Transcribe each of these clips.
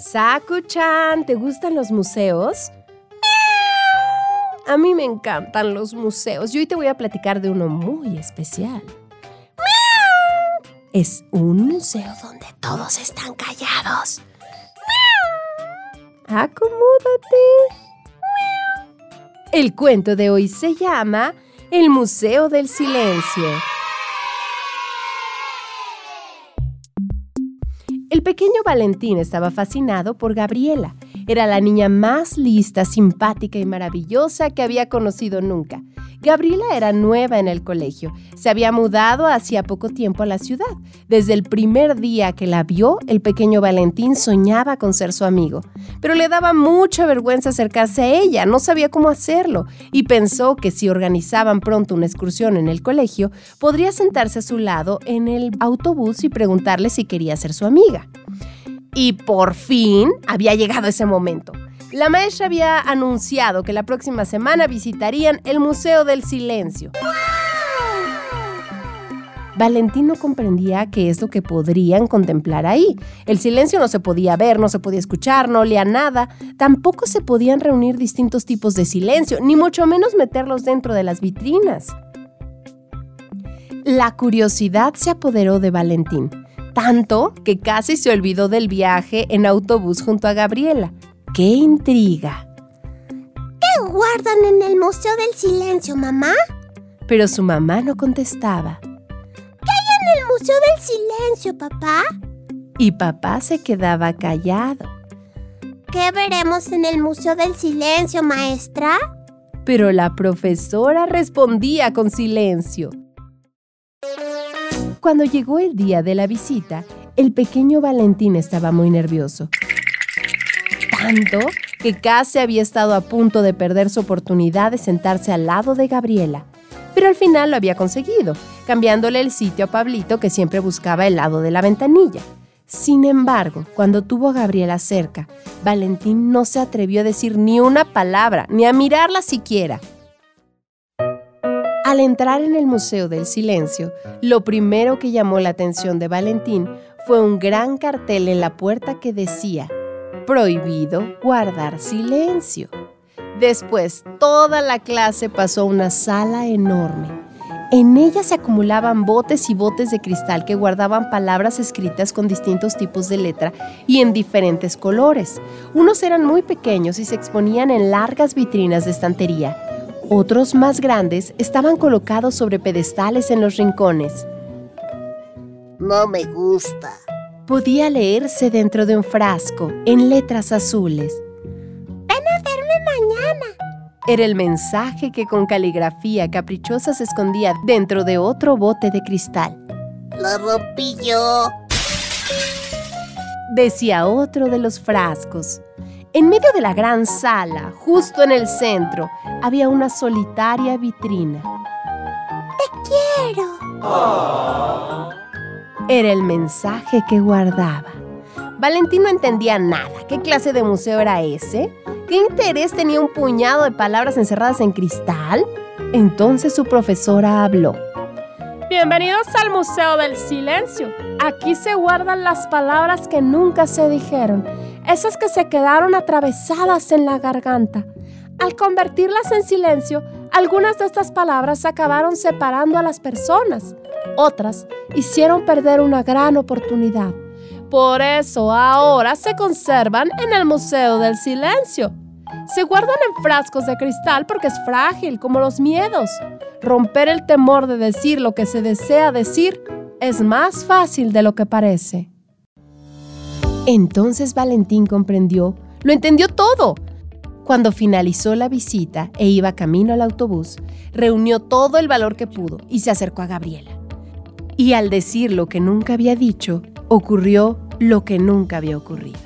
Saku-chan, ¿te gustan los museos? A mí me encantan los museos y hoy te voy a platicar de uno muy especial. Es un museo donde todos están callados. Acomódate. El cuento de hoy se llama El Museo del Silencio. El pequeño Valentín estaba fascinado por Gabriela. Era la niña más lista, simpática y maravillosa que había conocido nunca. Gabriela era nueva en el colegio. Se había mudado hacía poco tiempo a la ciudad. Desde el primer día que la vio, el pequeño Valentín soñaba con ser su amigo. Pero le daba mucha vergüenza acercarse a ella, no sabía cómo hacerlo, y pensó que si organizaban pronto una excursión en el colegio, podría sentarse a su lado en el autobús y preguntarle si quería ser su amiga. Y por fin había llegado ese momento. La maestra había anunciado que la próxima semana visitarían el Museo del Silencio. Valentín no comprendía qué es lo que podrían contemplar ahí. El silencio no se podía ver, no se podía escuchar, no olía nada. Tampoco se podían reunir distintos tipos de silencio, ni mucho menos meterlos dentro de las vitrinas. La curiosidad se apoderó de Valentín, tanto que casi se olvidó del viaje en autobús junto a Gabriela. ¡Qué intriga! ¿Qué guardan en el Museo del Silencio, mamá? Pero su mamá no contestaba. ¿Qué hay en el Museo del Silencio, papá? Y papá se quedaba callado. ¿Qué veremos en el Museo del Silencio, maestra? Pero la profesora respondía con silencio. Cuando llegó el día de la visita, el pequeño Valentín estaba muy nervioso tanto que casi había estado a punto de perder su oportunidad de sentarse al lado de Gabriela. Pero al final lo había conseguido, cambiándole el sitio a Pablito que siempre buscaba el lado de la ventanilla. Sin embargo, cuando tuvo a Gabriela cerca, Valentín no se atrevió a decir ni una palabra, ni a mirarla siquiera. Al entrar en el Museo del Silencio, lo primero que llamó la atención de Valentín fue un gran cartel en la puerta que decía prohibido guardar silencio. Después, toda la clase pasó a una sala enorme. En ella se acumulaban botes y botes de cristal que guardaban palabras escritas con distintos tipos de letra y en diferentes colores. Unos eran muy pequeños y se exponían en largas vitrinas de estantería. Otros más grandes estaban colocados sobre pedestales en los rincones. No me gusta, podía leerse dentro de un frasco en letras azules. Ven a verme mañana. Era el mensaje que con caligrafía caprichosa se escondía dentro de otro bote de cristal. Lo rompí yo. Decía otro de los frascos. En medio de la gran sala, justo en el centro, había una solitaria vitrina. ¡Te quiero! era el mensaje que guardaba. Valentín no entendía nada. ¿Qué clase de museo era ese? ¿Qué interés tenía un puñado de palabras encerradas en cristal? Entonces su profesora habló. Bienvenidos al Museo del Silencio. Aquí se guardan las palabras que nunca se dijeron, esas que se quedaron atravesadas en la garganta. Al convertirlas en silencio, algunas de estas palabras acabaron separando a las personas. Otras hicieron perder una gran oportunidad. Por eso ahora se conservan en el Museo del Silencio. Se guardan en frascos de cristal porque es frágil, como los miedos. Romper el temor de decir lo que se desea decir es más fácil de lo que parece. Entonces Valentín comprendió, lo entendió todo. Cuando finalizó la visita e iba camino al autobús, reunió todo el valor que pudo y se acercó a Gabriela y al decir lo que nunca había dicho, ocurrió lo que nunca había ocurrido.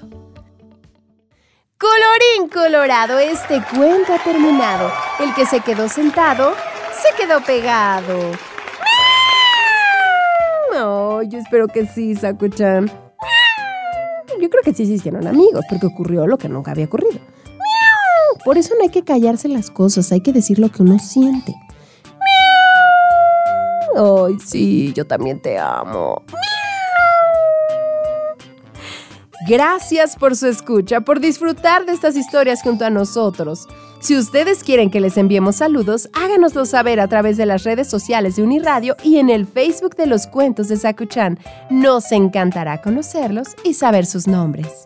Colorín colorado, este cuento ha terminado. El que se quedó sentado, se quedó pegado. No, yo espero que sí, Sakuchan. Yo creo que sí se hicieron amigos, porque ocurrió lo que nunca había ocurrido. Por eso no hay que callarse las cosas, hay que decir lo que uno siente. Ay, sí, yo también te amo. Gracias por su escucha, por disfrutar de estas historias junto a nosotros. Si ustedes quieren que les enviemos saludos, háganoslo saber a través de las redes sociales de Uniradio y en el Facebook de los cuentos de Sakuchan. Nos encantará conocerlos y saber sus nombres.